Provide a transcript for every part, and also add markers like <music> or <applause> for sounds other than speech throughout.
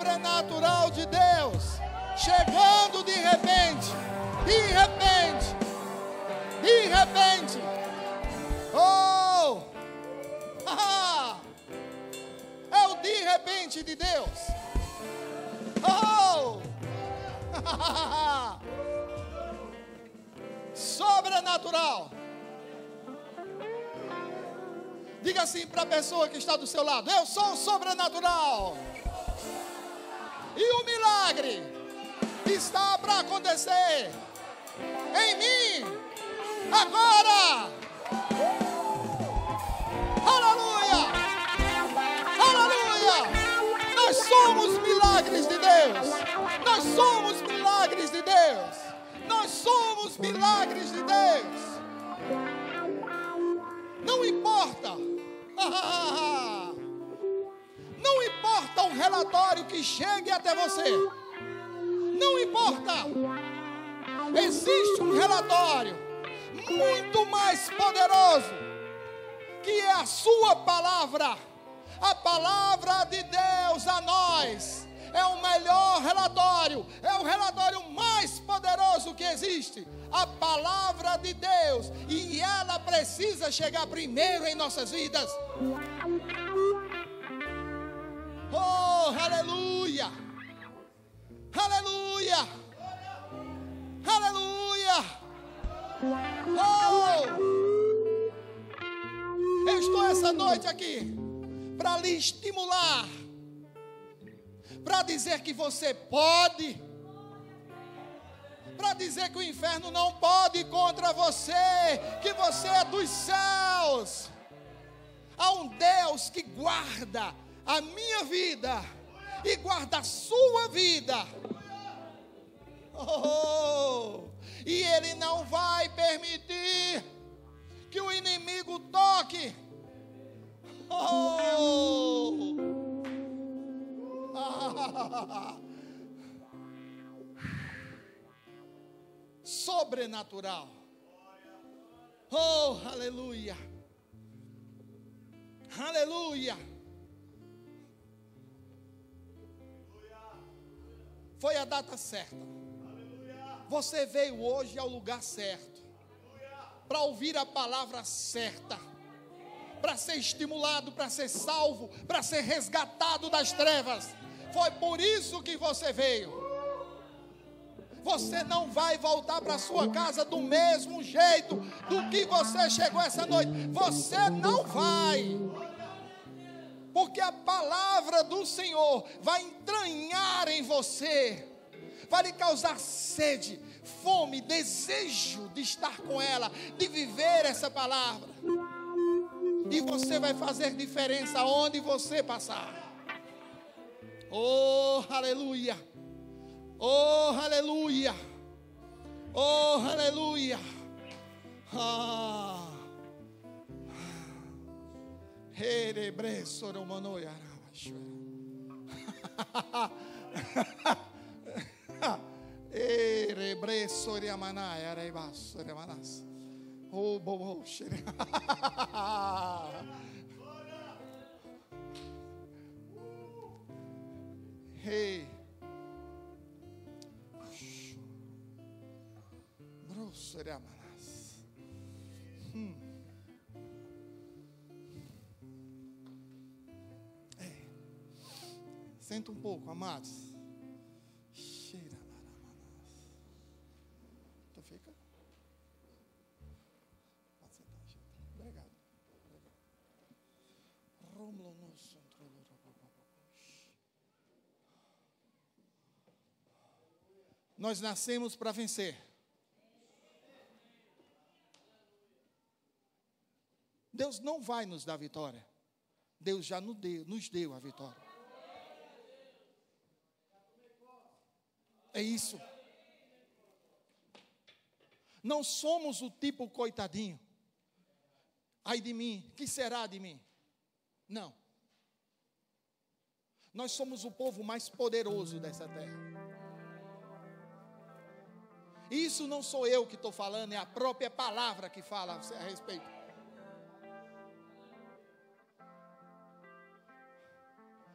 sobrenatural de Deus chegando de repente, de repente, de repente. Oh! <laughs> É o de repente de Deus. Oh! <laughs> Sobrenatural. Diga assim para a pessoa que está do seu lado: Eu sou sobrenatural. E o milagre está para acontecer em mim agora. Aleluia! Aleluia! Nós somos milagres de Deus. Nós somos milagres de Deus. Nós somos milagres de Deus. Não importa. <laughs> Não importa o relatório que chegue até você. Não importa. Existe um relatório muito mais poderoso que é a sua palavra. A palavra de Deus a nós é o melhor relatório, é o relatório mais poderoso que existe. A palavra de Deus, e ela precisa chegar primeiro em nossas vidas. Oh, aleluia! Aleluia! Aleluia! Oh! Eu estou essa noite aqui para lhe estimular, para dizer que você pode, para dizer que o inferno não pode contra você, que você é dos céus. Há um Deus que guarda a minha vida e guarda a sua vida. Oh, e Ele não vai permitir que o inimigo toque. Oh, <laughs> sobrenatural. Oh, aleluia. Aleluia. Foi a data certa. Você veio hoje ao lugar certo. Para ouvir a palavra certa. Para ser estimulado, para ser salvo, para ser resgatado das trevas. Foi por isso que você veio. Você não vai voltar para sua casa do mesmo jeito do que você chegou essa noite. Você não vai porque a palavra do Senhor vai entranhar em você, vai lhe causar sede, fome, desejo de estar com ela, de viver essa palavra. E você vai fazer diferença onde você passar. Oh, aleluia! Oh, aleluia! Oh, aleluia! Ah. Oh, bobo. Hey. Bro soriamanas. Senta um pouco, amados. Cheira. Tu fica? Pode sentar, gente. Obrigado. Obrigado. Rômulo no Nós nascemos para vencer. Deus não vai nos dar vitória. Deus já nos deu, nos deu a vitória. É isso. Não somos o tipo coitadinho. Ai de mim, que será de mim? Não. Nós somos o povo mais poderoso dessa terra. Isso não sou eu que estou falando, é a própria palavra que fala a respeito.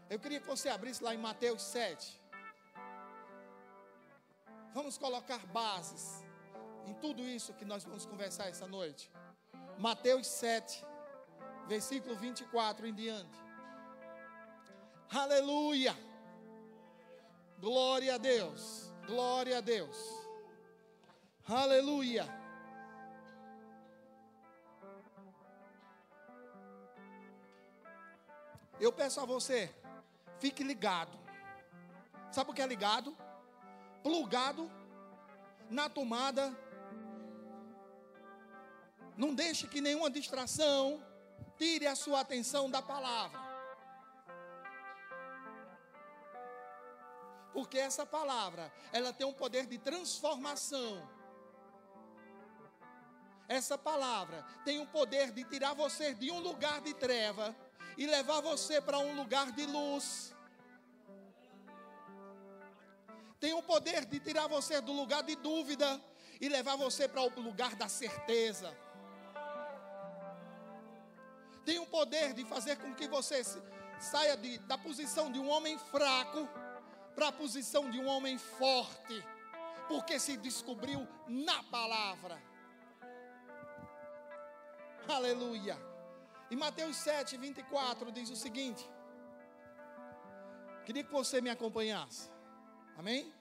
Eu queria que você abrisse lá em Mateus 7. Vamos colocar bases em tudo isso que nós vamos conversar essa noite. Mateus 7, versículo 24 em diante. Aleluia! Glória a Deus, glória a Deus. Aleluia! Eu peço a você, fique ligado. Sabe o que é ligado? Plugado na tomada. Não deixe que nenhuma distração tire a sua atenção da palavra. Porque essa palavra, ela tem um poder de transformação. Essa palavra tem o poder de tirar você de um lugar de treva e levar você para um lugar de luz. Tem o poder de tirar você do lugar de dúvida e levar você para o lugar da certeza. Tem o poder de fazer com que você saia de, da posição de um homem fraco para a posição de um homem forte, porque se descobriu na palavra. Aleluia. E Mateus 7, 24 diz o seguinte: Queria que você me acompanhasse. Amém?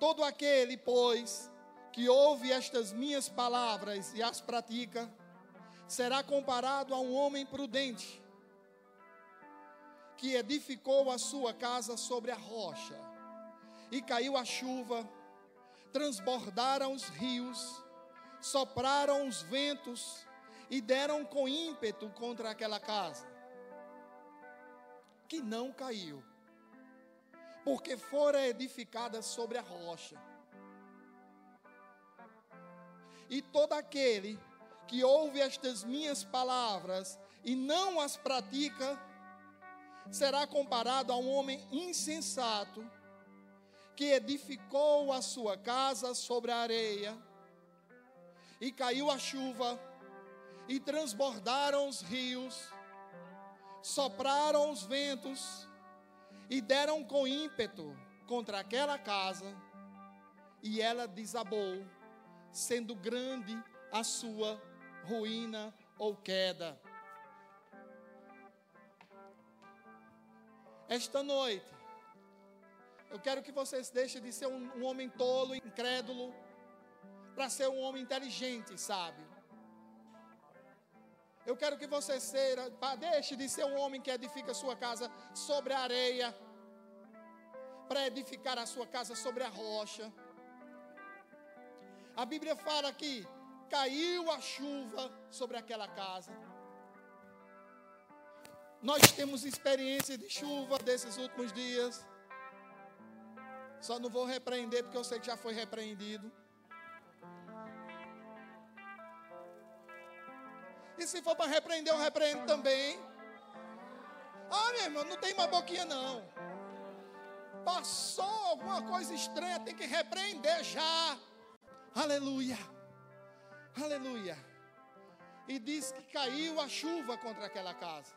Todo aquele, pois, que ouve estas minhas palavras e as pratica, será comparado a um homem prudente, que edificou a sua casa sobre a rocha, e caiu a chuva, transbordaram os rios, sopraram os ventos, e deram com ímpeto contra aquela casa, que não caiu, porque fora edificada sobre a rocha. E todo aquele que ouve estas minhas palavras e não as pratica, será comparado a um homem insensato que edificou a sua casa sobre a areia, e caiu a chuva, e transbordaram os rios, sopraram os ventos e deram com ímpeto contra aquela casa, e ela desabou, sendo grande a sua ruína ou queda. Esta noite, eu quero que vocês deixem de ser um, um homem tolo, incrédulo, para ser um homem inteligente, sábio. Eu quero que você seja, deixe de ser um homem que edifica a sua casa sobre a areia, para edificar a sua casa sobre a rocha. A Bíblia fala que caiu a chuva sobre aquela casa. Nós temos experiência de chuva desses últimos dias. Só não vou repreender porque eu sei que já foi repreendido. E se for para repreender, eu repreendo também. Ah, meu irmão, não tem uma boquinha não. Passou alguma coisa estranha, tem que repreender já. Aleluia. Aleluia. E diz que caiu a chuva contra aquela casa.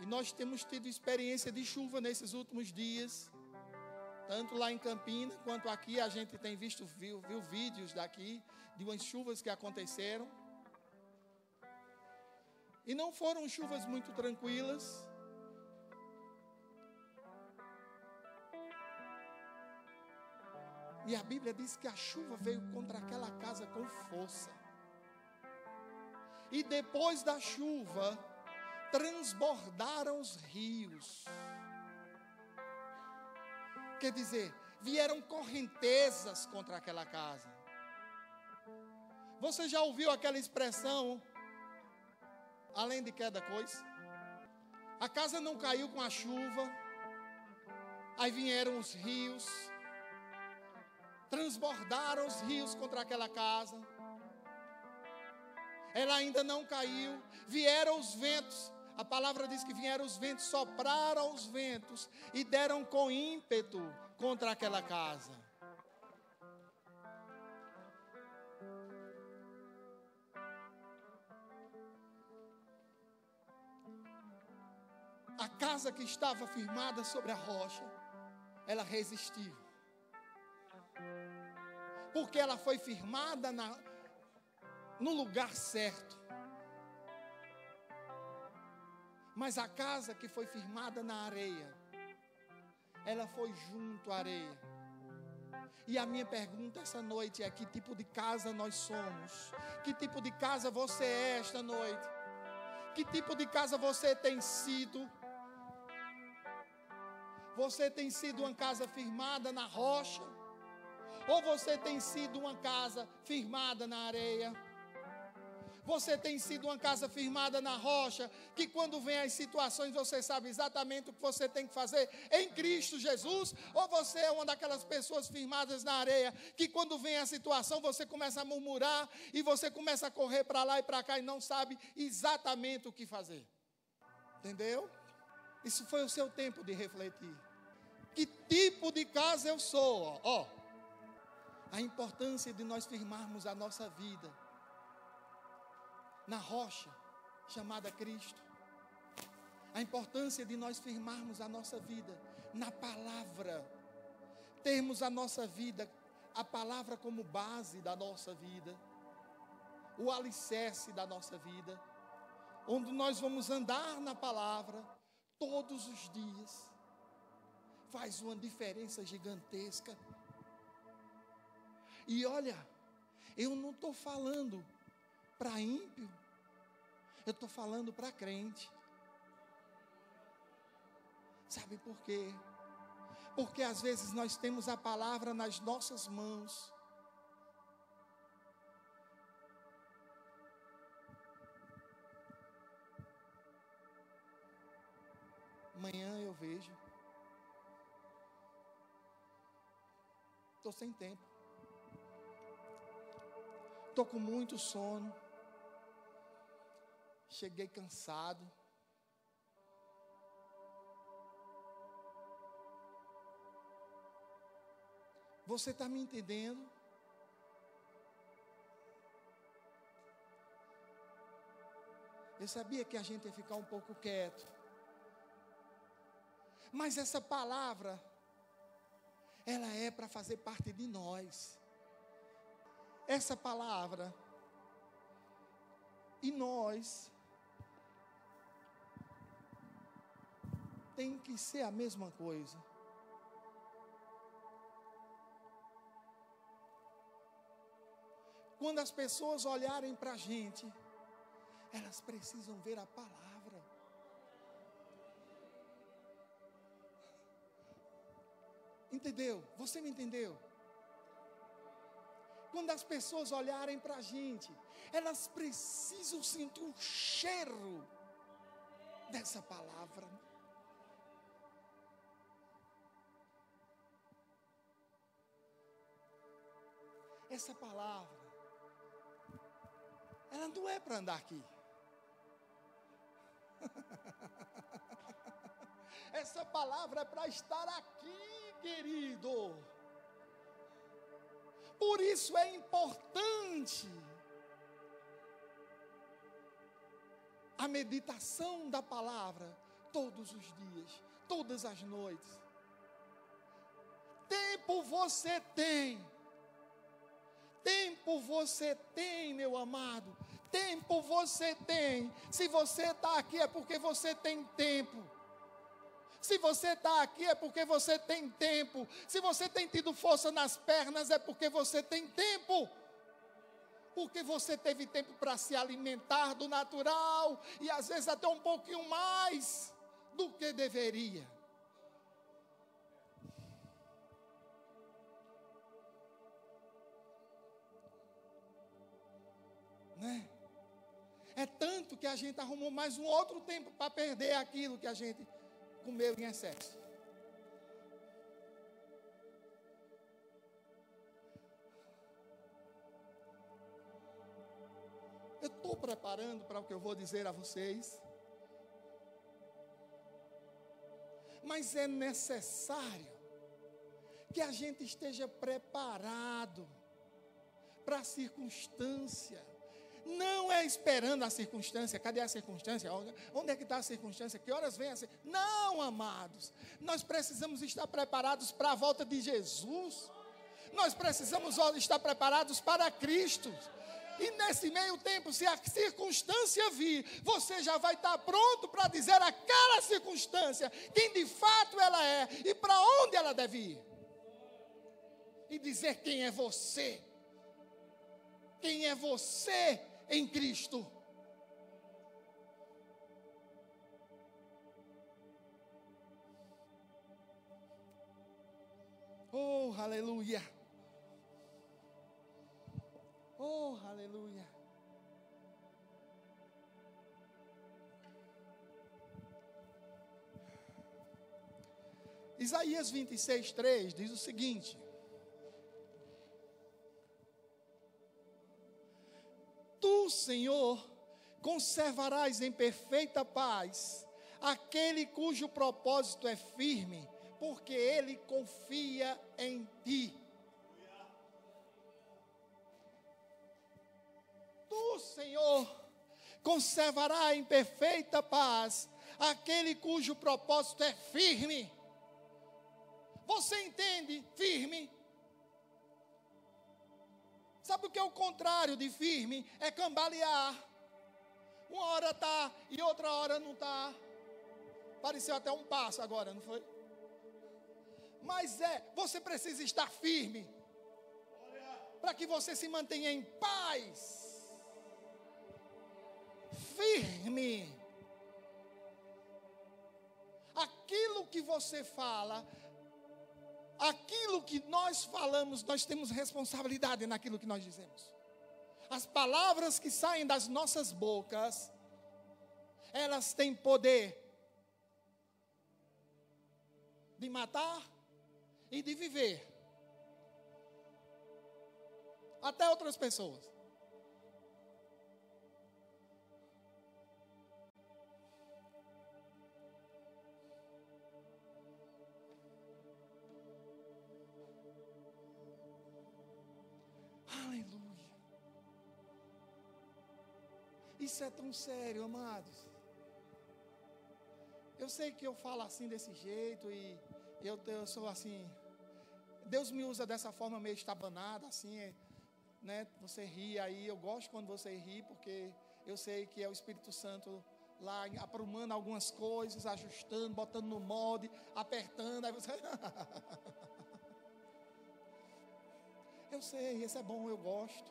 E nós temos tido experiência de chuva nesses últimos dias. Tanto lá em Campina quanto aqui a gente tem visto, viu, viu vídeos daqui de umas chuvas que aconteceram. E não foram chuvas muito tranquilas. E a Bíblia diz que a chuva veio contra aquela casa com força. E depois da chuva, transbordaram os rios. Quer dizer, vieram correntezas contra aquela casa. Você já ouviu aquela expressão, além de queda coisa? A casa não caiu com a chuva, aí vieram os rios, transbordaram os rios contra aquela casa. Ela ainda não caiu, vieram os ventos, a palavra diz que vieram os ventos, sopraram os ventos e deram com ímpeto contra aquela casa. a casa que estava firmada sobre a rocha, ela resistiu. Porque ela foi firmada na, no lugar certo. Mas a casa que foi firmada na areia, ela foi junto à areia. E a minha pergunta essa noite é: que tipo de casa nós somos? Que tipo de casa você é esta noite? Que tipo de casa você tem sido? Você tem sido uma casa firmada na rocha? Ou você tem sido uma casa firmada na areia? Você tem sido uma casa firmada na rocha, que quando vem as situações você sabe exatamente o que você tem que fazer em Cristo Jesus? Ou você é uma daquelas pessoas firmadas na areia, que quando vem a situação você começa a murmurar e você começa a correr para lá e para cá e não sabe exatamente o que fazer? Entendeu? Isso foi o seu tempo de refletir. Que tipo de casa eu sou? Ó, a importância de nós firmarmos a nossa vida na rocha chamada Cristo. A importância de nós firmarmos a nossa vida na palavra, termos a nossa vida, a palavra como base da nossa vida, o alicerce da nossa vida, onde nós vamos andar na palavra todos os dias, faz uma diferença gigantesca. E olha, eu não estou falando para ímpio, eu estou falando para crente. Sabe por quê? Porque às vezes nós temos a palavra nas nossas mãos. Amanhã eu vejo. Estou sem tempo. Estou com muito sono. Cheguei cansado. Você está me entendendo? Eu sabia que a gente ia ficar um pouco quieto. Mas essa palavra, ela é para fazer parte de nós. Essa palavra, e nós, tem que ser a mesma coisa. Quando as pessoas olharem para a gente, elas precisam ver a palavra. Entendeu? Você me entendeu? Quando as pessoas olharem para a gente, elas precisam sentir o cheiro dessa palavra. Essa palavra, ela não é para andar aqui. <laughs> Essa palavra é para estar aqui, querido. Por isso é importante a meditação da palavra todos os dias, todas as noites. Tempo você tem. Tempo você tem, meu amado. Tempo você tem. Se você está aqui é porque você tem tempo. Se você está aqui é porque você tem tempo. Se você tem tido força nas pernas é porque você tem tempo. Porque você teve tempo para se alimentar do natural e às vezes até um pouquinho mais do que deveria. Né? É tanto que a gente arrumou mais um outro tempo para perder aquilo que a gente comeu em excesso. Eu estou preparando para o que eu vou dizer a vocês. Mas é necessário que a gente esteja preparado para a circunstância Não é esperando a circunstância. Cadê a circunstância? Onde é que está a circunstância? Que horas vem a circunstância? Não, amados. Nós precisamos estar preparados para a volta de Jesus. Nós precisamos estar preparados para Cristo. E nesse meio tempo, se a circunstância vir, você já vai estar pronto para dizer aquela circunstância quem de fato ela é e para onde ela deve ir. E dizer quem é você. Quem é você em Cristo. Oh, aleluia. Oh, aleluia. Isaías 26, 3 diz o seguinte: Tu, Senhor, conservarás em perfeita paz aquele cujo propósito é firme, porque ele confia em ti. Tu, Senhor, conservará em perfeita paz aquele cujo propósito é firme. Você entende? Firme. Sabe o que é o contrário de firme? É cambalear. Uma hora está e outra hora não está. Pareceu até um passo agora, não foi? Mas é, você precisa estar firme. Para que você se mantenha em paz. Firme. Aquilo que você fala aquilo que nós falamos, nós temos responsabilidade naquilo que nós dizemos. As palavras que saem das nossas bocas, elas têm poder de matar e de viver. Até outras pessoas. Isso é tão sério, amados. Eu sei que eu falo assim desse jeito e eu, eu sou assim. Deus me usa dessa forma meio estabanada, assim, né? Você ri aí, eu gosto quando você ri, porque eu sei que é o Espírito Santo lá aprumando algumas coisas, ajustando, botando no molde, apertando, aí você. <laughs> eu sei, esse é bom, eu gosto.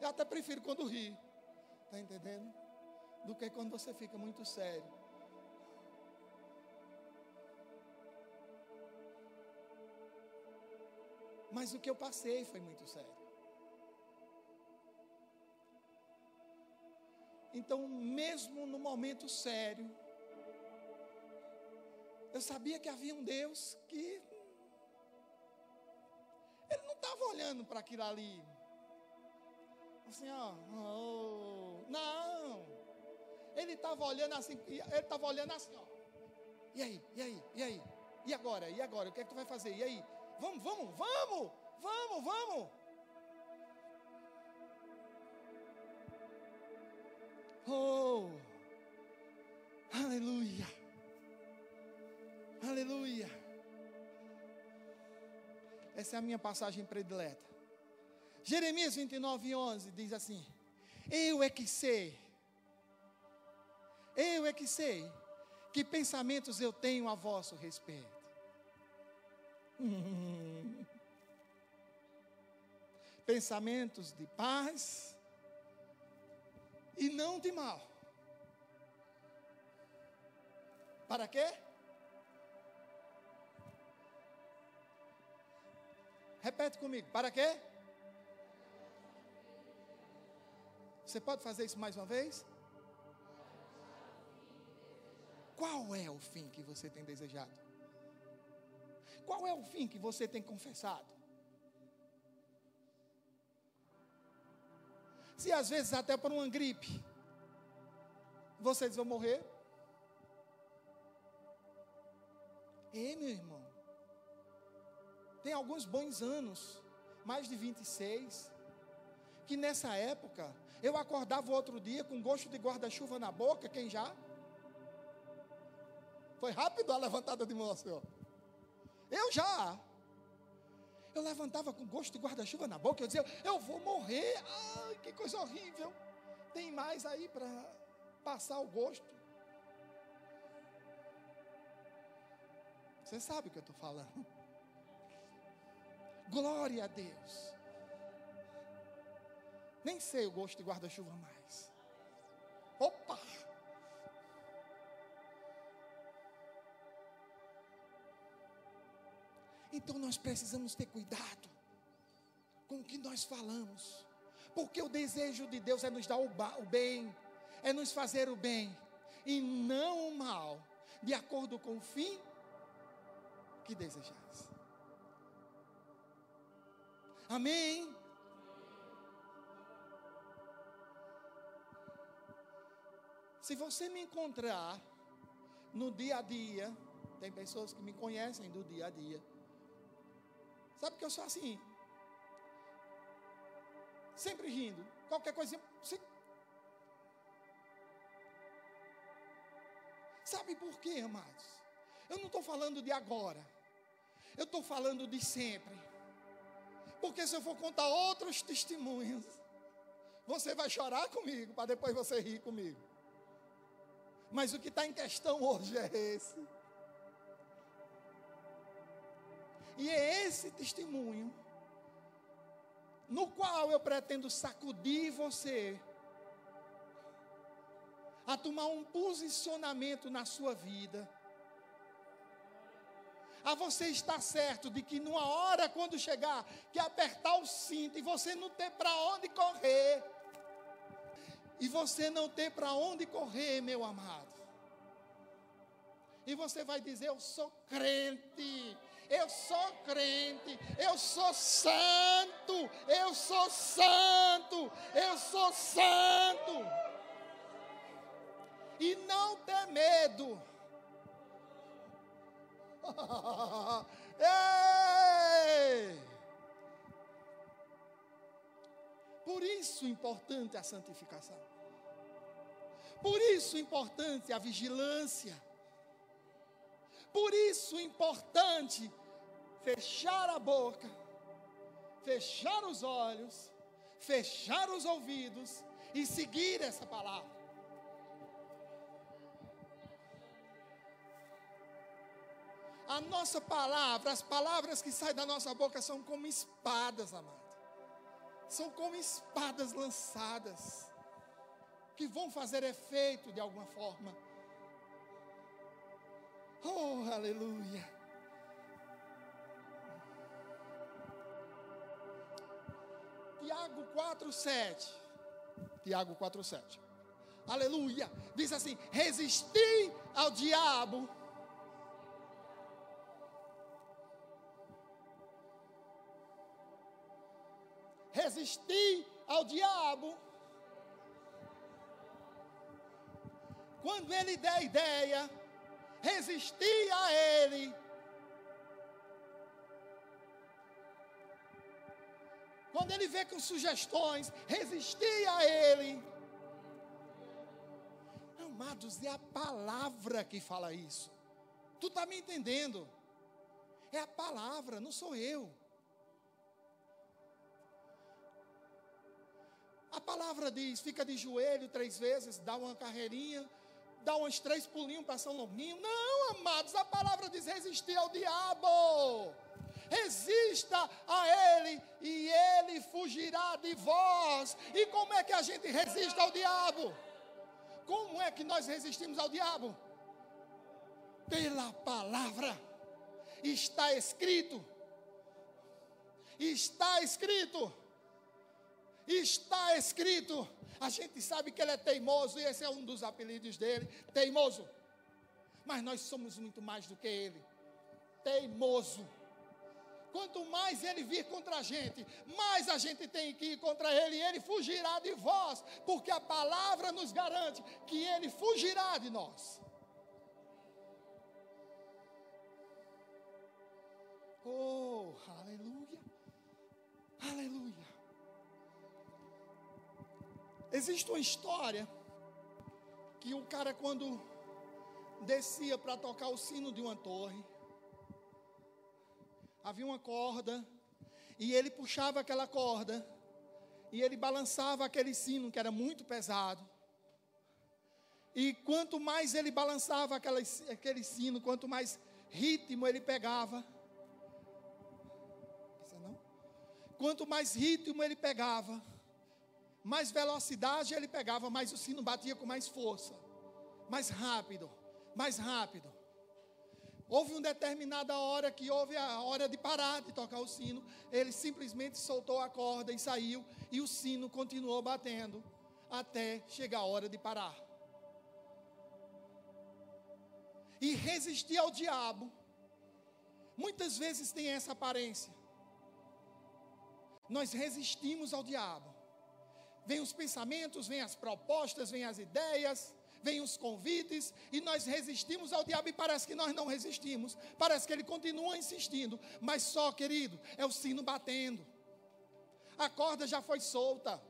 Eu até prefiro quando ri. Está entendendo? Do que quando você fica muito sério. Mas o que eu passei foi muito sério. Então, mesmo no momento sério, eu sabia que havia um Deus que estava olhando para aquilo ali. Assim, ó, oh, não. Ele estava olhando assim, ele estava olhando assim, ó. E aí, e aí, e aí? E agora? E agora? O que é que tu vai fazer? E aí? Vamos, vamos, vamos, vamos, vamos. Oh, aleluia, aleluia. Essa é a minha passagem predileta. Jeremias 29, 11 diz assim: eu é que sei. Eu é que sei que pensamentos eu tenho a vosso respeito. <laughs> Pensamentos de paz e não de mal. Para quê? Repete comigo. Para quê? Você pode fazer isso mais uma vez? Qual é o fim que você tem desejado? Qual é o fim que você tem confessado? Se às vezes até por uma gripe, vocês vão morrer. E meu irmão, tem alguns bons anos, mais de 26, que nessa época Eu acordava outro dia com gosto de guarda-chuva na boca, quem já? Foi rápido a levantada de mão, senhor. Eu já. Eu levantava com gosto de guarda-chuva na boca. Eu dizia, eu vou morrer. Ai, que coisa horrível. Tem mais aí para passar o gosto. Você sabe o que eu estou falando. Glória a Deus. Nem sei o gosto de guarda-chuva mais. Opa! Então nós precisamos ter cuidado com o que nós falamos, porque o desejo de Deus é nos dar o, bem, é nos fazer o bem e não o mal, de acordo com o fim que desejais. Amém? Se você me encontrar no dia a dia, tem pessoas que me conhecem do dia a dia, Sabe que eu sou assim? Sempre rindo. Qualquer coisinha. Se... Sabe por quê, amados? Eu não estou falando de agora. Eu estou falando de sempre. Porque se eu for contar outros testemunhos, você vai chorar comigo, para depois você rir comigo. Mas o que está em questão hoje é esse. E é esse testemunho no qual eu pretendo sacudir você a tomar um posicionamento na sua vida. A você estar certo de que numa hora quando chegar, que apertar o cinto e você não ter para onde correr. E você não ter para onde correr, meu amado. E você vai dizer: Eu sou crente, eu sou crente, eu sou santo, eu sou santo, eu sou santo. E não ter medo. <laughs> Ei! Por isso importante a santificação. Por isso importante a vigilância. Por isso importante fechar a boca, fechar os olhos, fechar os ouvidos e seguir essa palavra. A nossa palavra, as palavras que saem da nossa boca são como espadas, amado. São como espadas lançadas, que vão fazer efeito de alguma forma. Oh, aleluia. Tiago 4,7. Tiago 4,7. Aleluia. Diz assim: resisti ao diabo. Resisti ao diabo. Quando ele der ideia, resisti a ele Quando ele vê com sugestões, resistir a ele. Amados, é a palavra que fala isso. Tu está me entendendo? É a palavra, não sou eu. A palavra diz: fica de joelho três vezes, dá uma carreirinha, dá uns três pulinhos para São Longuinho. Não, amados, a palavra diz resistir ao diabo resista a Ele e Ele fugirá de vós. E como é que a gente resiste ao diabo? Como é que nós resistimos ao diabo? Pela palavra. Está escrito. Está escrito. Está escrito. A gente sabe que ele é teimoso e esse é um dos apelidos dele, teimoso. Mas nós somos muito mais do que ele. Teimoso. Quanto mais ele vir contra a gente, mais a gente tem que ir contra ele, e ele fugirá de vós, porque a palavra nos garante que ele fugirá de nós. Oh, aleluia, aleluia. Existe uma história que o cara, quando descia para tocar o sino de uma torre, havia uma corda, e ele puxava aquela corda, e ele balançava aquele sino que era muito pesado. E quanto mais ele balançava aquela, aquele sino, quanto mais ritmo ele pegava, não? quanto mais ritmo ele pegava, mais velocidade ele pegava, mais o sino batia com mais força, mais rápido, mais rápido. Houve uma determinada hora que houve a hora de parar de tocar o sino. Ele simplesmente soltou a corda e saiu, e o sino continuou batendo até chegar a hora de parar. E resistir ao diabo, muitas vezes tem essa aparência. Nós resistimos ao diabo. Vem os pensamentos, vem as propostas, vem as ideias, vem os convites e nós resistimos ao diabo e parece que nós não resistimos. Parece que ele continua insistindo, mas só, querido, é o sino batendo. A corda já foi solta.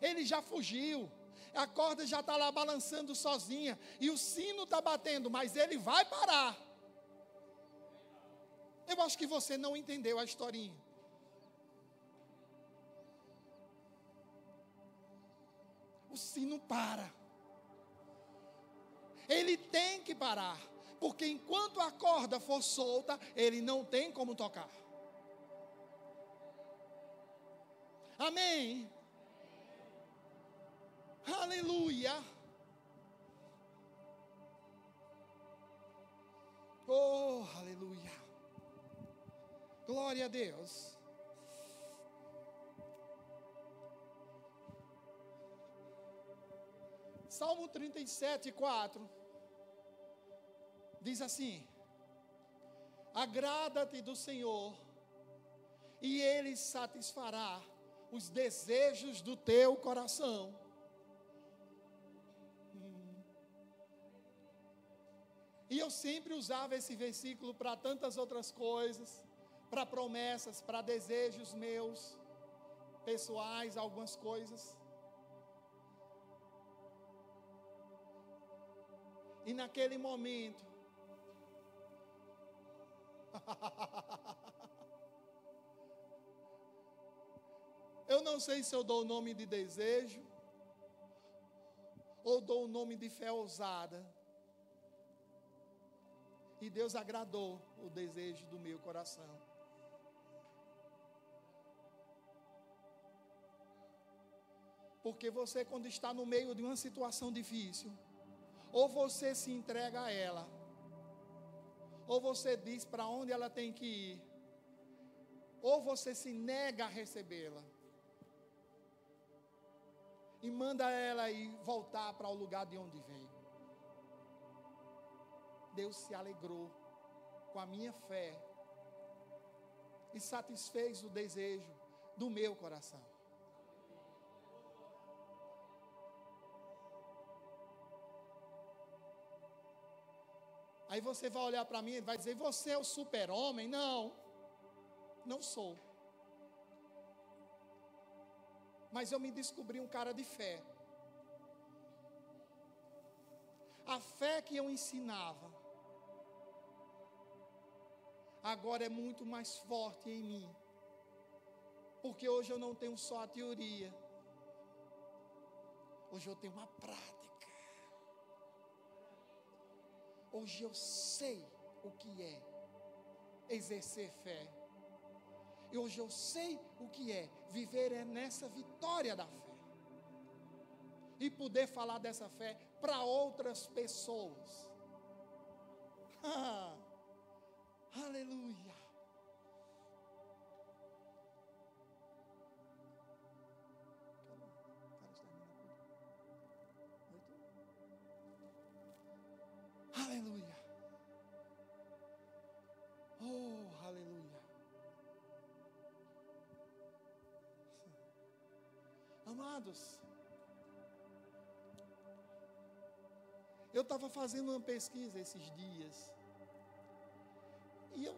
Ele já fugiu. A corda já está lá balançando sozinha e o sino está batendo, mas ele vai parar. Eu acho que você não entendeu a historinha. O sino para ele tem que parar, porque enquanto a corda for solta, ele não tem como tocar. Amém. Aleluia. Oh, aleluia. Glória a Deus. Salmo 37, 4 diz assim: Agrada-te do Senhor, e Ele satisfará os desejos do teu coração. E eu sempre usava esse versículo para tantas outras coisas, para promessas, para desejos meus, pessoais, algumas coisas. E naquele momento, <laughs> eu não sei se eu dou o nome de desejo ou dou o nome de fé ousada. E Deus agradou o desejo do meu coração. Porque você, quando está no meio de uma situação difícil, ou você se entrega a ela, ou você diz para onde ela tem que ir, ou você se nega a recebê-la e manda ela ir voltar para o lugar de onde veio. Deus se alegrou com a minha fé e satisfez o desejo do meu coração. Aí você vai olhar para mim e vai dizer: Você é o super-homem? Não, não sou. Mas eu me descobri um cara de fé. A fé que eu ensinava, agora é muito mais forte em mim. Porque hoje eu não tenho só a teoria, hoje eu tenho uma prática. Hoje eu sei o que é exercer fé. E hoje eu sei o que é viver é nessa vitória da fé. E poder falar dessa fé para outras pessoas. <laughs> Ah, aleluia. Amados, eu estava fazendo uma pesquisa esses dias e eu,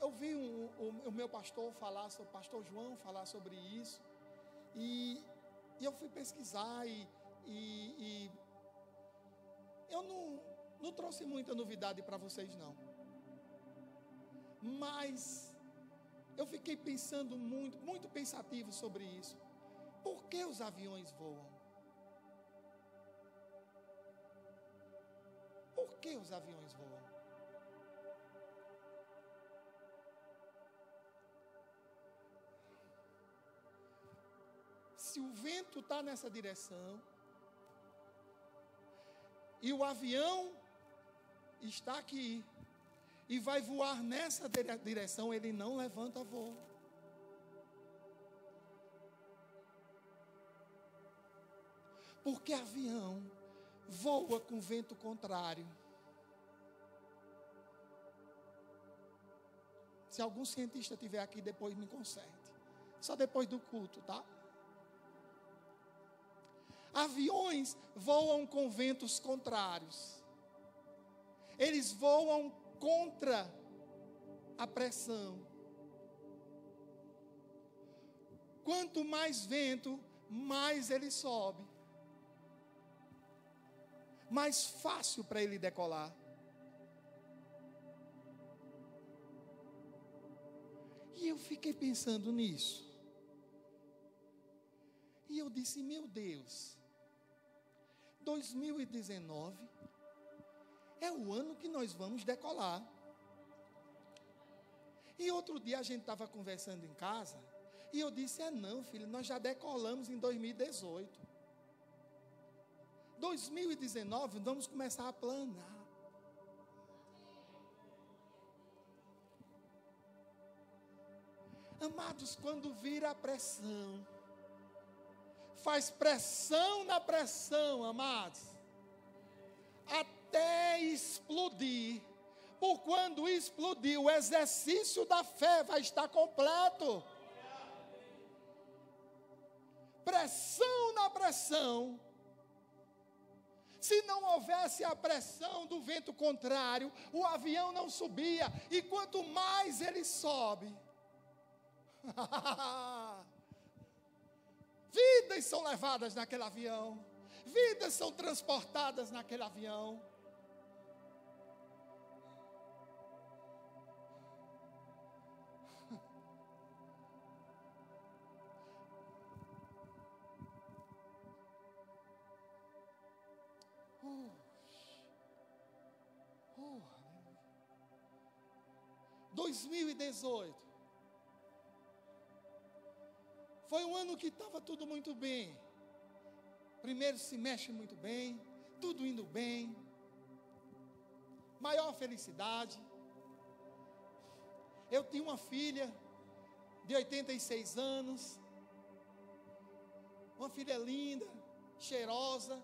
eu vi um, o, o meu pastor falar, o pastor João falar sobre isso e E eu fui pesquisar e, e, e eu não, não trouxe muita novidade para vocês, não. Mas eu fiquei pensando muito, muito pensativo sobre isso. Por que os aviões voam? Por que os aviões voam? Se o vento está nessa direção e o avião está aqui, e vai voar nessa direção, ele não levanta voo. Porque avião voa com vento contrário. Se algum cientista tiver aqui depois me conserte. Só depois do culto, tá? Aviões voam com ventos contrários. Eles voam contra a pressão. Quanto mais vento, mais ele sobe. Mais fácil para ele decolar. E eu fiquei pensando nisso. E eu disse: Meu Deus, 2019 é o ano que nós vamos decolar. E outro dia a gente estava conversando em casa, e eu disse: é não, filho, nós já decolamos em 2018. 2019 vamos começar a planar. Amados, quando vira a pressão, faz pressão na pressão, amados, até explodir. Por quando explodir, o exercício da fé vai estar completo. Pressão na pressão. Se não houvesse a pressão do vento contrário, o avião não subia. E quanto mais ele sobe, <laughs> vidas são levadas naquele avião, vidas são transportadas naquele avião. 2018 foi um ano que estava tudo muito bem. Primeiro se mexe muito bem, tudo indo bem, maior felicidade. Eu tinha uma filha de 86 anos, uma filha linda, cheirosa,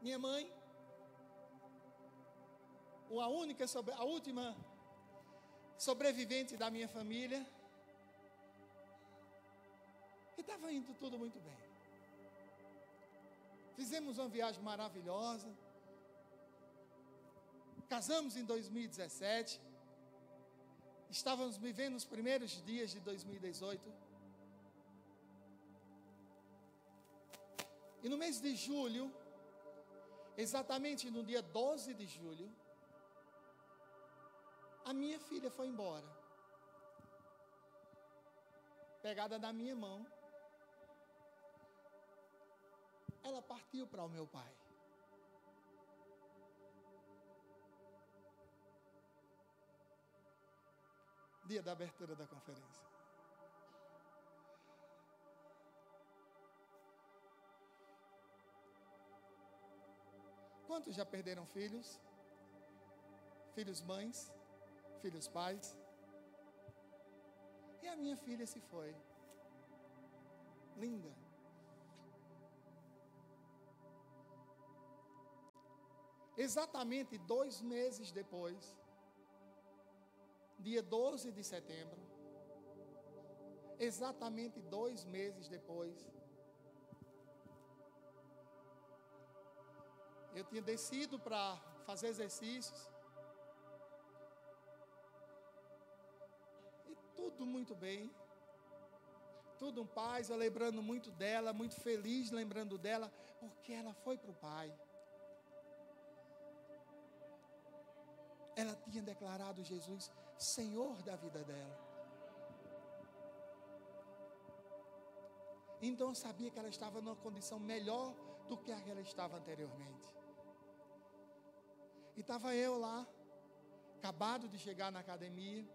minha mãe, a única, a última sobrevivente da minha família. E estava indo tudo muito bem. Fizemos uma viagem maravilhosa. Casamos em 2017. Estávamos vivendo os primeiros dias de 2018. E no mês de julho, exatamente no dia 12 de julho, a minha filha foi embora. Pegada na minha mão. Ela partiu para o meu pai. Dia da abertura da conferência. Quantos já perderam filhos? Filhos mães? Filhos pais? E a minha filha se foi. Linda. Exatamente dois meses depois, dia 12 de setembro, exatamente dois meses depois, Eu tinha descido para fazer exercícios. Tudo muito bem. Tudo um paz, eu lembrando muito dela, muito feliz lembrando dela, porque ela foi para o Pai. Ela tinha declarado Jesus Senhor da vida dela. Então eu sabia que ela estava numa condição melhor do que a que ela estava anteriormente. E estava eu lá, acabado de chegar na academia.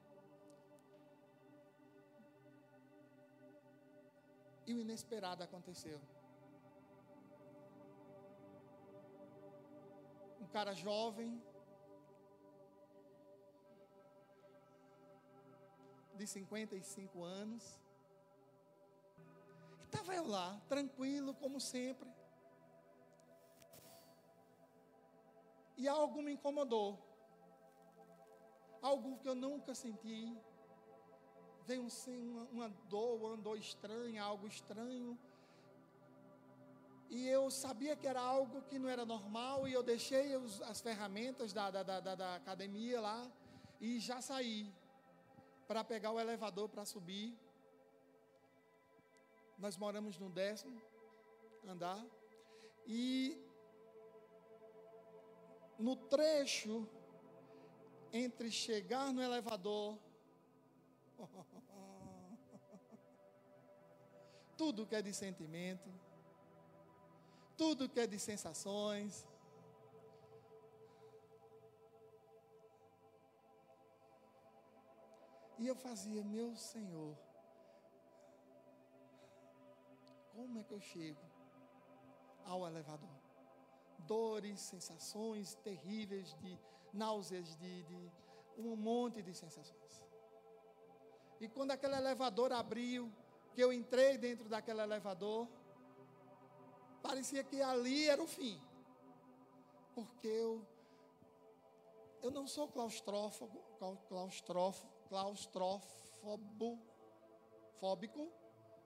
E o inesperado aconteceu. Um cara jovem, de 55 anos. Estava eu lá, tranquilo, como sempre. E algo me incomodou. Algo que eu nunca senti. Veio assim, uma, dor, uma dor estranha, algo estranho. E eu sabia que era algo que não era normal. E eu deixei os, as ferramentas da, da, da, da academia lá. E já saí para pegar o elevador para subir. Nós moramos no décimo andar. E no trecho entre chegar no elevador, <laughs> tudo que é de sentimento, tudo que é de sensações, E eu fazia, meu Senhor, como é que eu chego ao elevador? Dores, sensações terríveis de náuseas, de, de um monte de sensações. E quando aquele elevador abriu, que eu entrei dentro daquele elevador, parecia que ali era o fim. Porque eu eu não sou claustrofóbico, claustrofóbico claustrofóbico, fóbico,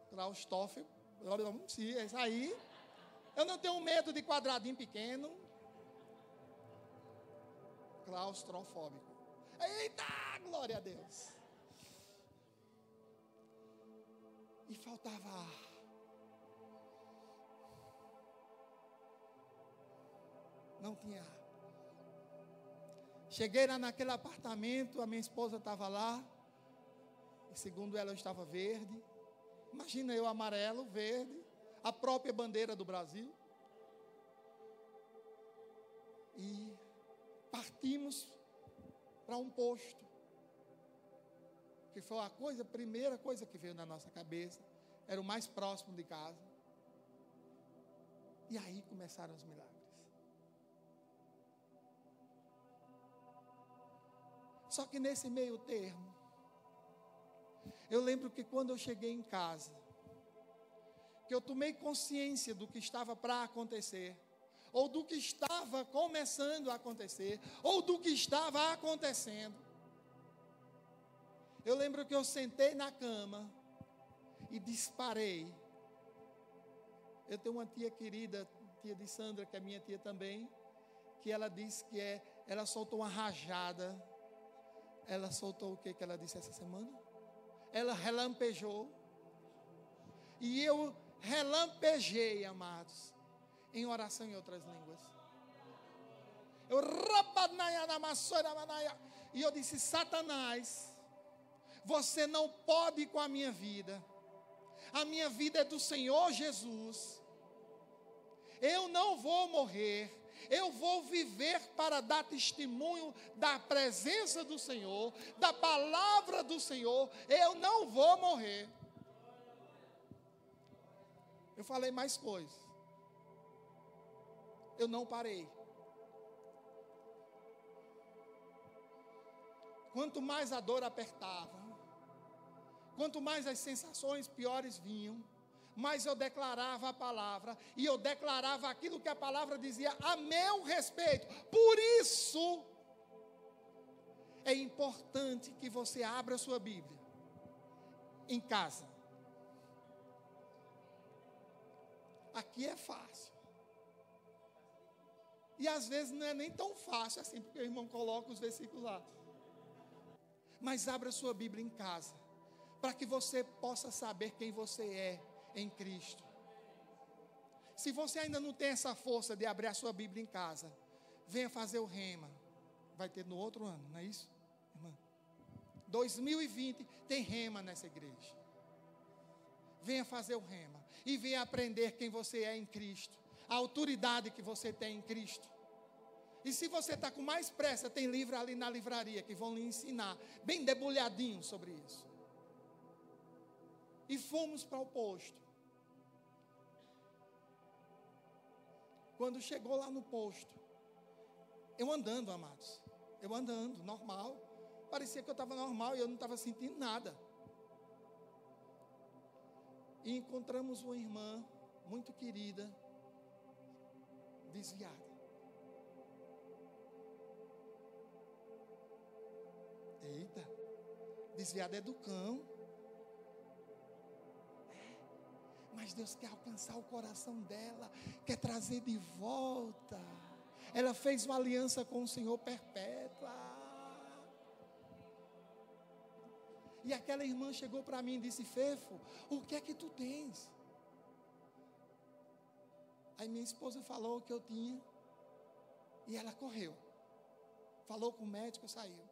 claustrofóbico, sim, é isso aí. Eu não tenho medo de quadradinho pequeno. Claustrofóbico. Eita, glória a Deus. E faltava ar. Não tinha ar. Cheguei lá naquele apartamento, a minha esposa estava lá. E segundo ela, eu estava verde. Imagina eu amarelo, verde, a própria bandeira do Brasil. E partimos para um posto. Que foi a coisa, a primeira coisa que veio na nossa cabeça. Era o mais próximo de casa. E aí começaram os milagres. Só que nesse meio termo, eu lembro que quando eu cheguei em casa, que eu tomei consciência do que estava para acontecer, ou do que estava começando a acontecer, ou do que estava acontecendo. Eu lembro que eu sentei na cama e disparei. Eu tenho uma tia querida, tia de Sandra, que é minha tia também, que ela disse que é, ela soltou uma rajada ela soltou o que que ela disse essa semana? Ela relampejou. E eu relampejei, amados, em oração em outras línguas. Eu e eu disse: Satanás, você não pode com a minha vida. A minha vida é do Senhor Jesus. Eu não vou morrer eu vou viver para dar testemunho da presença do Senhor, da palavra do Senhor. Eu não vou morrer. Eu falei mais coisas. Eu não parei. Quanto mais a dor apertava, quanto mais as sensações piores vinham, mas eu declarava a palavra e eu declarava aquilo que a palavra dizia a meu respeito. Por isso é importante que você abra a sua Bíblia em casa. Aqui é fácil. E às vezes não é nem tão fácil assim, porque o irmão coloca os versículos lá. Mas abra a sua Bíblia em casa para que você possa saber quem você é em Cristo. Se você ainda não tem essa força de abrir a sua Bíblia em casa, venha fazer o rema. Vai ter no outro ano, não é isso, irmã? 2020 tem rema nessa igreja. Venha fazer o rema e venha aprender quem você é em Cristo, a autoridade que você tem em Cristo. E se você está com mais pressa, tem livro ali na livraria que vão lhe ensinar, bem debulhadinho sobre isso. E fomos para o posto. Quando chegou lá no posto, eu andando, amados, eu andando, normal. Parecia que eu estava normal e eu não estava sentindo nada. E encontramos uma irmã muito querida, desviada. Eita, desviada é do cão. Mas Deus quer alcançar o coração dela, quer trazer de volta. Ela fez uma aliança com o Senhor perpétua. E aquela irmã chegou para mim e disse: Fefo, o que é que tu tens? Aí minha esposa falou o que eu tinha. E ela correu. Falou com o médico, saiu.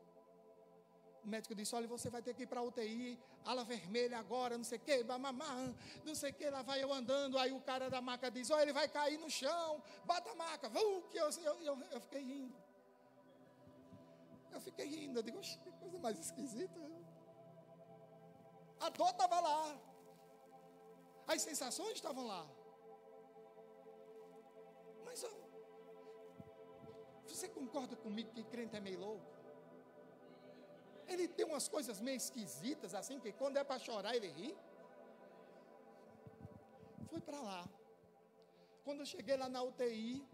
O médico disse: Olha, você vai ter que ir para UTI, ala vermelha agora, não sei o que, mamamá, não sei o que. Lá vai eu andando. Aí o cara da maca diz: Olha, ele vai cair no chão, bata a maca. Uh, que eu, eu, eu, eu fiquei rindo. Eu fiquei rindo. Eu digo: Que coisa mais esquisita. A dor estava lá, as sensações estavam lá. Mas você concorda comigo que crente é meio louco? Ele tem umas coisas meio esquisitas, assim, que quando é para chorar, ele ri. Fui para lá. Quando eu cheguei lá na UTI,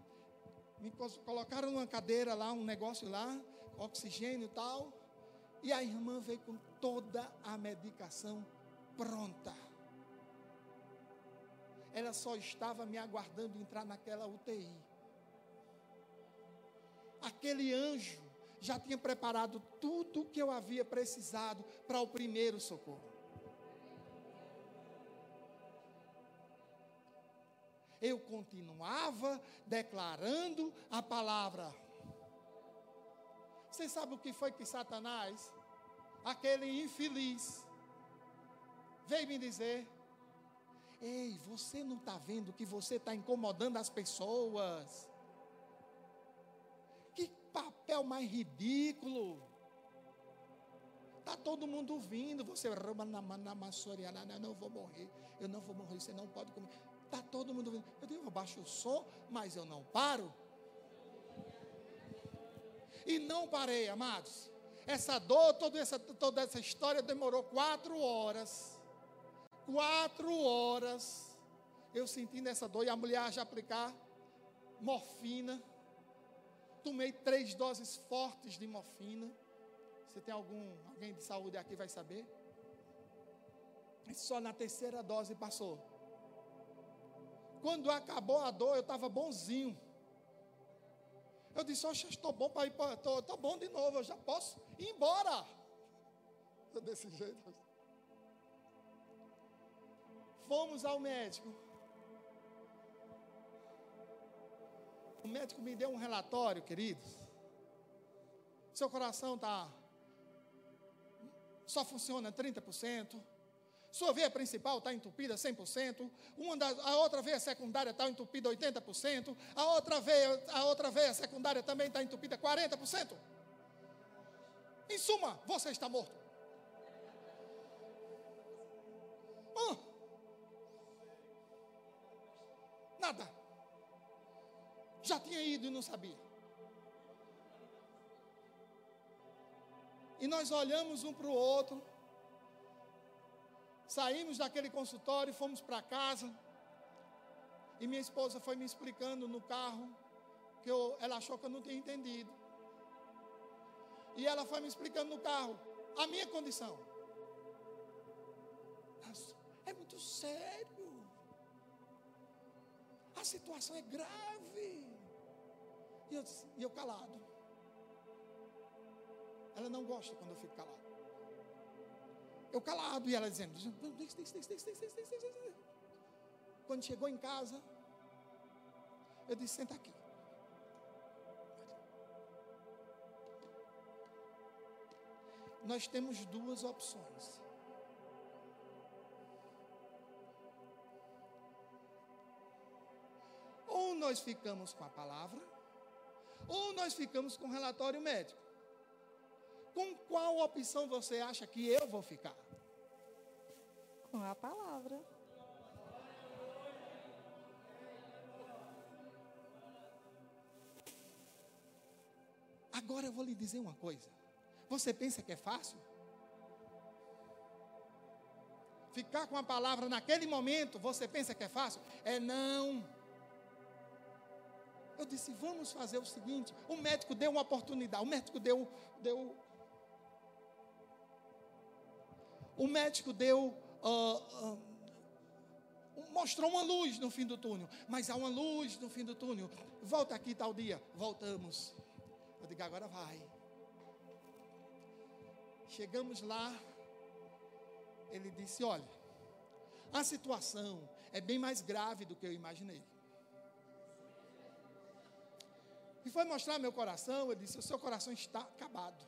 me colocaram numa cadeira lá, um negócio lá, oxigênio e tal. E a irmã veio com toda a medicação pronta. Ela só estava me aguardando entrar naquela UTI. Aquele anjo já tinha preparado tudo o que eu havia precisado para o primeiro socorro. Eu continuava declarando a palavra. Você sabe o que foi que Satanás, aquele infeliz, veio me dizer? Ei, você não está vendo que você está incomodando as pessoas? Papel mais ridículo. Está todo mundo vindo, você rouba na, na eu não vou morrer, eu não vou morrer, você não pode comer. Está todo mundo vindo. Eu digo, eu baixo o som, mas eu não paro. E não parei, amados. Essa dor, toda essa, toda essa história demorou quatro horas. Quatro horas. Eu sentindo essa dor e a mulher já aplicar morfina. Tomei três doses fortes de morfina. Você tem algum, alguém de saúde aqui vai saber? E só na terceira dose passou. Quando acabou a dor, eu estava bonzinho. Eu disse, oxe, estou bom para ir. Estou bom de novo, eu já posso ir embora. <laughs> Desse jeito. Fomos ao médico. O médico me deu um relatório, queridos. Seu coração está. Só funciona 30%. Sua veia principal está entupida 100%. Uma a outra veia secundária está entupida 80%. A outra veia, a outra veia secundária também está entupida 40%. Em suma, você está morto. Ah. Já tinha ido e não sabia. E nós olhamos um para o outro. Saímos daquele consultório, fomos para casa. E minha esposa foi me explicando no carro que eu, ela achou que eu não tinha entendido. E ela foi me explicando no carro a minha condição. É muito sério. A situação é grave. E eu, e eu calado. Ela não gosta quando eu fico calado. Eu calado e ela dizendo: Quando chegou em casa, eu disse: Senta aqui. Nós temos duas opções. Ou nós ficamos com a palavra, ou nós ficamos com relatório médico. Com qual opção você acha que eu vou ficar? Com a palavra. Agora eu vou lhe dizer uma coisa. Você pensa que é fácil? Ficar com a palavra naquele momento, você pensa que é fácil? É não. Eu disse, vamos fazer o seguinte: o médico deu uma oportunidade, o médico deu, deu o médico deu, uh, uh, mostrou uma luz no fim do túnel, mas há uma luz no fim do túnel. Volta aqui tal dia, voltamos. Eu digo, agora vai. Chegamos lá, ele disse: Olha, a situação é bem mais grave do que eu imaginei. E foi mostrar meu coração, ele disse: O seu coração está acabado.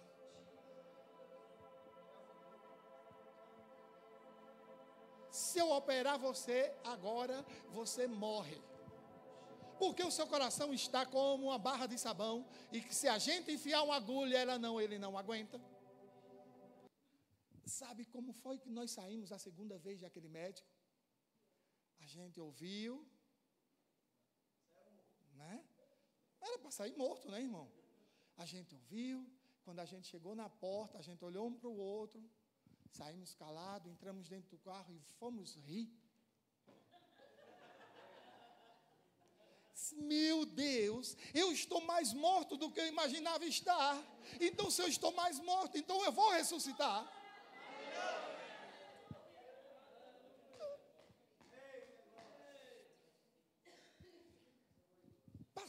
Se eu operar você agora, você morre. Porque o seu coração está como uma barra de sabão e que se a gente enfiar uma agulha, ela não, ele não aguenta. Sabe como foi que nós saímos a segunda vez daquele médico? A gente ouviu, né? Era para sair morto, né, irmão? A gente ouviu, quando a gente chegou na porta, a gente olhou um para o outro. Saímos calados, entramos dentro do carro e fomos rir. Meu Deus, eu estou mais morto do que eu imaginava estar. Então, se eu estou mais morto, então eu vou ressuscitar.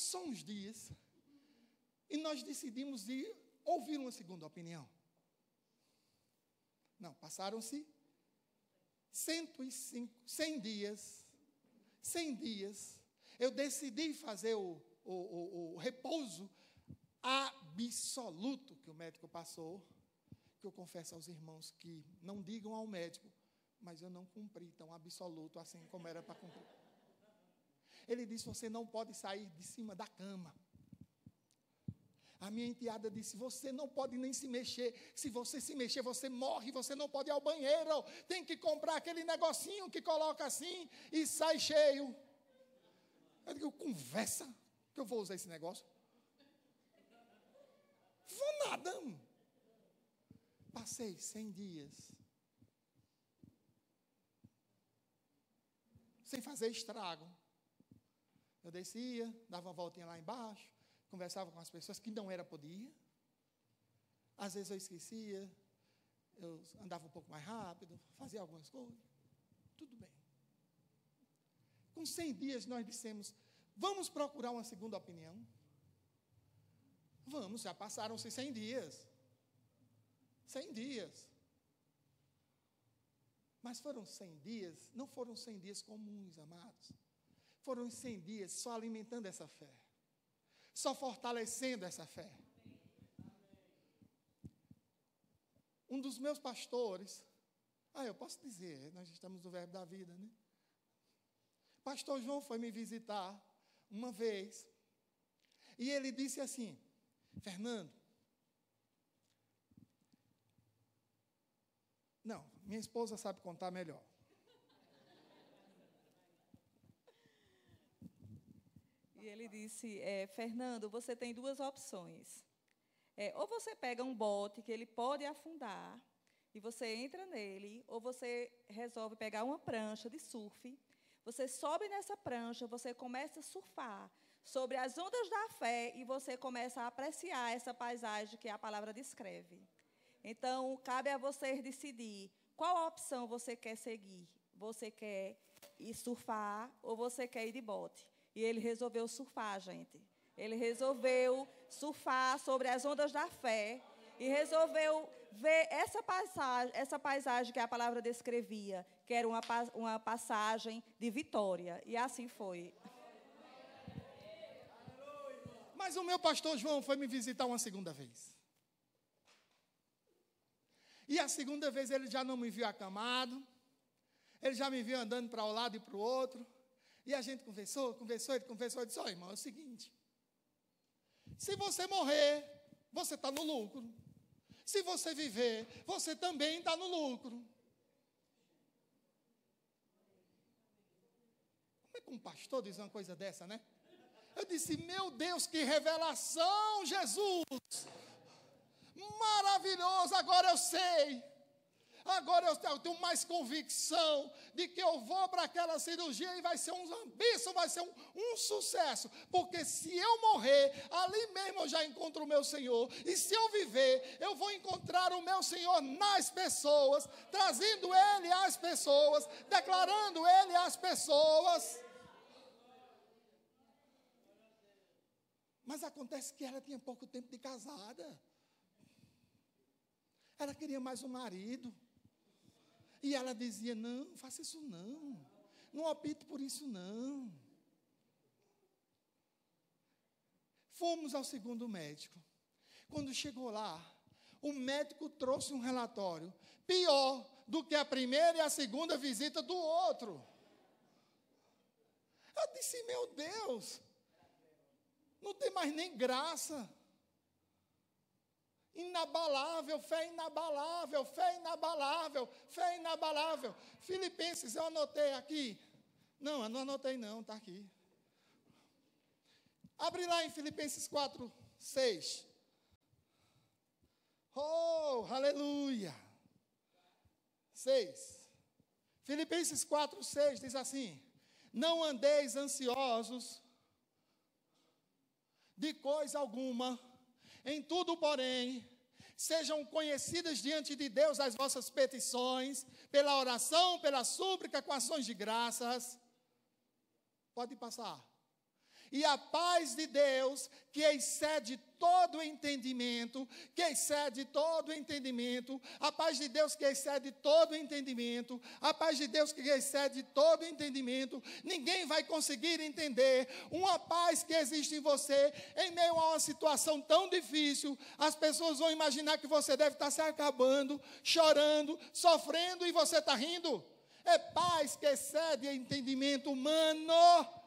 Passou uns dias e nós decidimos ir ouvir uma segunda opinião. Não, passaram-se 105, 100 dias. 100 dias. Eu decidi fazer o, o, o, o repouso absoluto que o médico passou. Que eu confesso aos irmãos que não digam ao médico, mas eu não cumpri tão absoluto assim como era para cumprir. Ele disse: Você não pode sair de cima da cama. A minha enteada disse: Você não pode nem se mexer. Se você se mexer, você morre. Você não pode ir ao banheiro. Tem que comprar aquele negocinho que coloca assim e sai cheio. Eu digo: Conversa, que eu vou usar esse negócio. Vou nada. Passei 100 dias. Sem fazer estrago. Eu descia, dava uma voltinha lá embaixo, conversava com as pessoas que não era podia. Às vezes eu esquecia, eu andava um pouco mais rápido, fazia algumas coisas. Tudo bem. Com 100 dias nós dissemos: vamos procurar uma segunda opinião? Vamos, já passaram-se 100 dias. 100 dias. Mas foram 100 dias, não foram 100 dias comuns, amados. Foram 100 dias só alimentando essa fé só fortalecendo essa fé. Um dos meus pastores, ah, eu posso dizer, nós estamos no verbo da vida, né? Pastor João foi me visitar uma vez e ele disse assim: Fernando, não, minha esposa sabe contar melhor. E ele disse: é, Fernando, você tem duas opções. É, ou você pega um bote que ele pode afundar e você entra nele, ou você resolve pegar uma prancha de surf. Você sobe nessa prancha, você começa a surfar sobre as ondas da fé e você começa a apreciar essa paisagem que a palavra descreve. Então, cabe a você decidir qual opção você quer seguir. Você quer ir surfar ou você quer ir de bote? E ele resolveu surfar, gente. Ele resolveu surfar sobre as ondas da fé e resolveu ver essa paisagem, essa paisagem que a palavra descrevia, que era uma, uma passagem de vitória. E assim foi. Mas o meu pastor João foi me visitar uma segunda vez. E a segunda vez ele já não me viu acamado, ele já me viu andando para um lado e para o outro. E a gente conversou, conversou, ele conversou, e disse: Ó, oh, irmão, é o seguinte. Se você morrer, você está no lucro. Se você viver, você também está no lucro. Como é que um pastor diz uma coisa dessa, né? Eu disse: Meu Deus, que revelação, Jesus! Maravilhoso, agora eu sei. Agora eu tenho mais convicção de que eu vou para aquela cirurgia e vai ser um bicho, vai ser um, um, sucesso. Porque se eu morrer, ali mesmo eu já encontro o meu Senhor. E se eu viver, eu vou encontrar o meu Senhor nas pessoas, trazendo Ele às pessoas, declarando Ele às pessoas. Mas acontece que ela tinha pouco tempo de casada. Ela queria mais um marido. E ela dizia: Não, faça isso não. Não opte por isso não. Fomos ao segundo médico. Quando chegou lá, o médico trouxe um relatório pior do que a primeira e a segunda visita do outro. Eu disse: Meu Deus, não tem mais nem graça inabalável, fé inabalável, fé inabalável, fé inabalável. Filipenses, eu anotei aqui. Não, eu não anotei não, está aqui. Abre lá em Filipenses 4, 6. Oh, aleluia. 6. Filipenses 4, 6 diz assim: Não andeis ansiosos de coisa alguma em tudo, porém, sejam conhecidas diante de Deus as vossas petições, pela oração, pela súplica, com ações de graças. Pode passar. E a paz de Deus, que excede todo entendimento, que excede todo entendimento, a paz de Deus que excede todo entendimento, a paz de Deus que excede todo entendimento, ninguém vai conseguir entender uma paz que existe em você em meio a uma situação tão difícil. As pessoas vão imaginar que você deve estar se acabando, chorando, sofrendo e você está rindo. É paz que excede entendimento humano.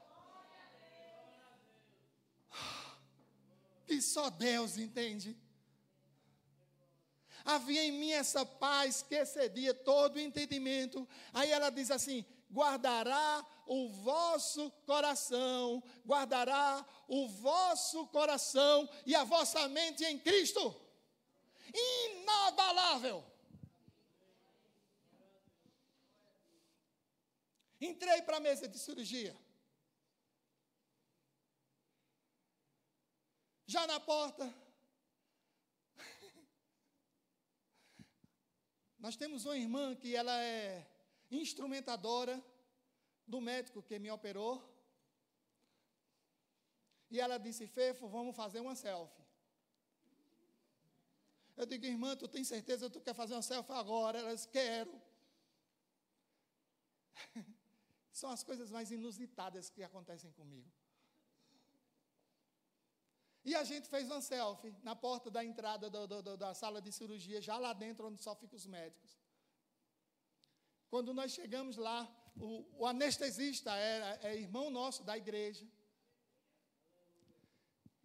Que só Deus entende. Havia em mim essa paz que excedia todo o entendimento. Aí ela diz assim: guardará o vosso coração, guardará o vosso coração e a vossa mente em Cristo. Inabalável. Entrei para a mesa de cirurgia. Já na porta. <laughs> Nós temos uma irmã que ela é instrumentadora do médico que me operou. E ela disse: Fefo, vamos fazer uma selfie. Eu digo, irmã, tu tem certeza que tu quer fazer uma selfie agora? Ela disse, quero. <laughs> São as coisas mais inusitadas que acontecem comigo. E a gente fez uma selfie na porta da entrada do, do, do, da sala de cirurgia, já lá dentro onde só ficam os médicos. Quando nós chegamos lá, o, o anestesista era, é irmão nosso da igreja.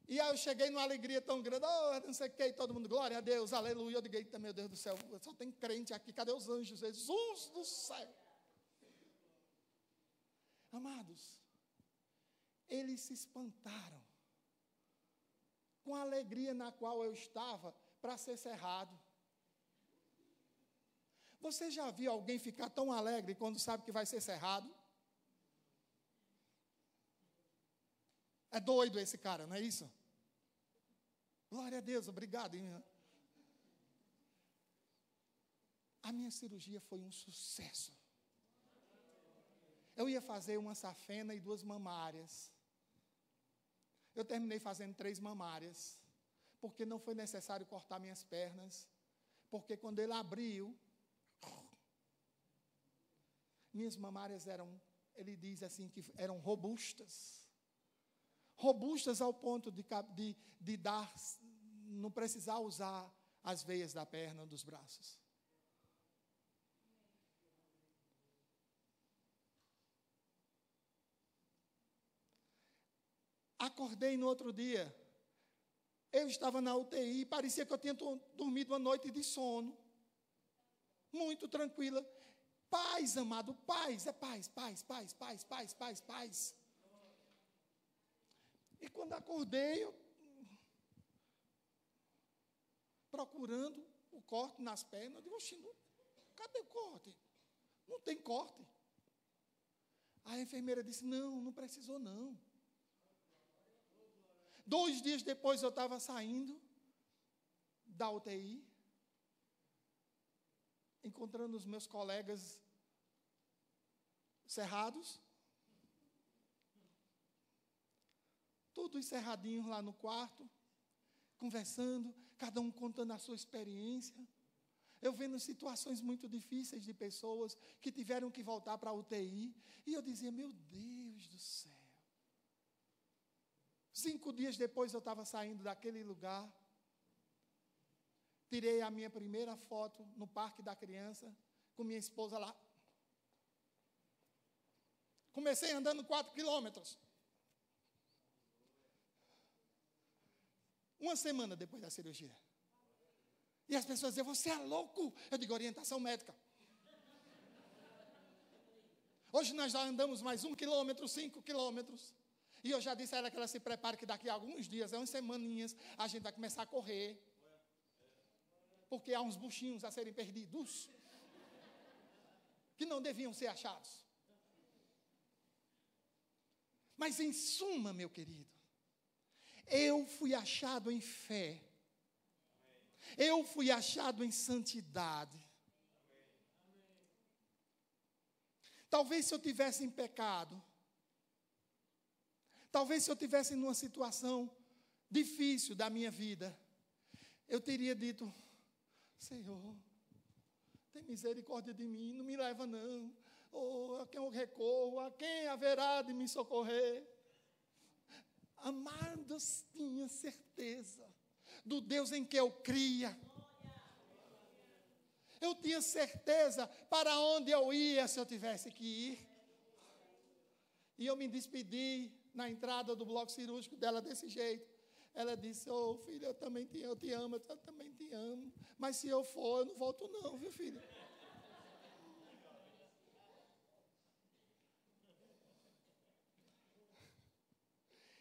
E aí eu cheguei numa alegria tão grande, oh, não sei o que, todo mundo, glória a Deus, aleluia. Eu digo, meu Deus do céu, só tem crente aqui, cadê os anjos? Jesus do céu. Amados, eles se espantaram com a alegria na qual eu estava para ser cerrado. Você já viu alguém ficar tão alegre quando sabe que vai ser cerrado? É doido esse cara, não é isso? Glória a Deus, obrigado. A minha cirurgia foi um sucesso. Eu ia fazer uma safena e duas mamárias. Eu terminei fazendo três mamárias, porque não foi necessário cortar minhas pernas, Porque quando ele abriu, minhas mamárias eram, ele diz assim, que eram robustas. Robustas ao ponto de, de, de dar, não precisar usar as veias da perna, dos braços. Acordei no outro dia. Eu estava na UTI, parecia que eu tinha dormido uma noite de sono. Muito tranquila. Paz, amado, paz, é paz, paz, paz, paz, paz, paz, paz. E quando acordei, eu, procurando o corte nas pernas, eu digo, Oxi, cadê o corte? Não tem corte. A enfermeira disse, não, não precisou não. Dois dias depois eu estava saindo da UTI, encontrando os meus colegas cerrados, tudo encerradinho lá no quarto, conversando, cada um contando a sua experiência. Eu vendo situações muito difíceis de pessoas que tiveram que voltar para a UTI, e eu dizia: Meu Deus do céu. Cinco dias depois eu estava saindo daquele lugar. Tirei a minha primeira foto no Parque da Criança, com minha esposa lá. Comecei andando quatro quilômetros. Uma semana depois da cirurgia. E as pessoas diziam, você é louco. Eu digo, orientação médica. Hoje nós já andamos mais um quilômetro, cinco quilômetros. E eu já disse a ela que ela se prepare que daqui a alguns dias, é umas semaninhas, a gente vai começar a correr. Porque há uns buchinhos a serem perdidos. Que não deviam ser achados. Mas em suma, meu querido, eu fui achado em fé. Eu fui achado em santidade. Talvez se eu tivesse em pecado, Talvez se eu tivesse numa situação difícil da minha vida, eu teria dito: Senhor, tem misericórdia de mim, não me leva não. Oh, a quem eu recorro, a quem haverá de me socorrer? Amados, tinha certeza do Deus em que eu cria. Eu tinha certeza para onde eu ia se eu tivesse que ir. E eu me despedi na entrada do bloco cirúrgico dela desse jeito. Ela disse: Ô oh, filho, eu também te, eu te amo, eu também te amo. Mas se eu for, eu não volto, não, viu, filho?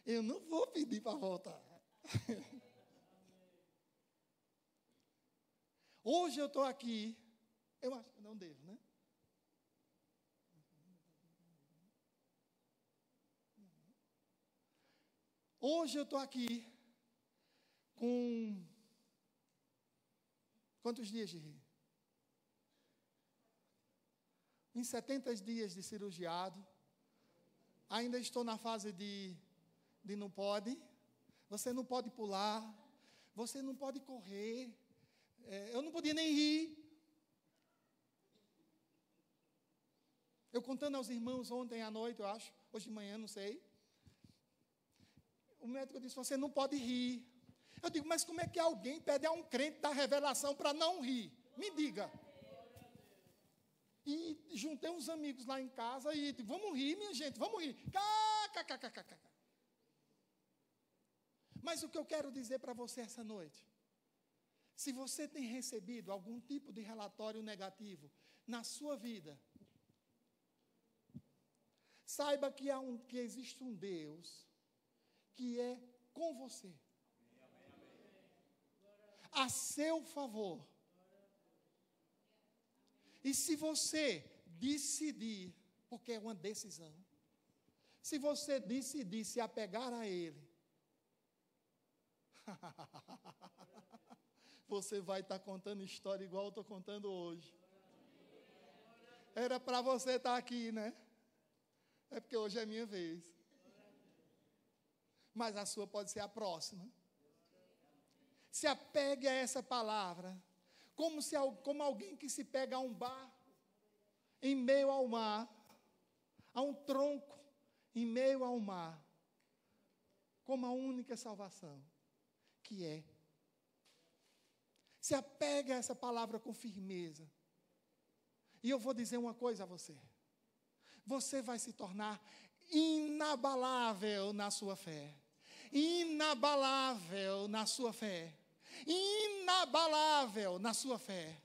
Eu não vou pedir para voltar. <laughs> Hoje eu estou aqui. Eu acho que não devo, né? Hoje eu estou aqui com. Quantos dias de rir? Em 70 dias de cirurgiado. Ainda estou na fase de, de não pode. Você não pode pular. Você não pode correr. É, eu não podia nem rir. Eu contando aos irmãos ontem à noite, eu acho, hoje de manhã, não sei o médico disse: Você não pode rir. Eu digo: Mas como é que alguém pede a um crente da revelação para não rir? Me diga. E juntei uns amigos lá em casa e disse: Vamos rir, minha gente, vamos rir. Mas o que eu quero dizer para você essa noite, se você tem recebido algum tipo de relatório negativo na sua vida, saiba que, há um, que existe um Deus que é com você. A seu favor. E se você decidir, porque é uma decisão, se você decidir se apegar a Ele, <laughs> você vai estar contando história igual eu estou contando hoje. Era para você estar aqui, né? É porque hoje é minha vez mas a sua pode ser a próxima. Se apegue a essa palavra. como, se, como alguém que se pega a um barco em meio ao mar, a um tronco em meio ao mar, como a única salvação, que é. Se apega a essa palavra com firmeza. E eu vou dizer uma coisa a você. Você vai se tornar inabalável na sua fé. Inabalável na sua fé. Inabalável na sua fé.